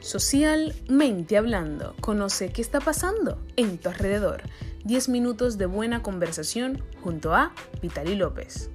Socialmente hablando, conoce qué está pasando en tu alrededor. 10 minutos de buena conversación junto a Vitali López.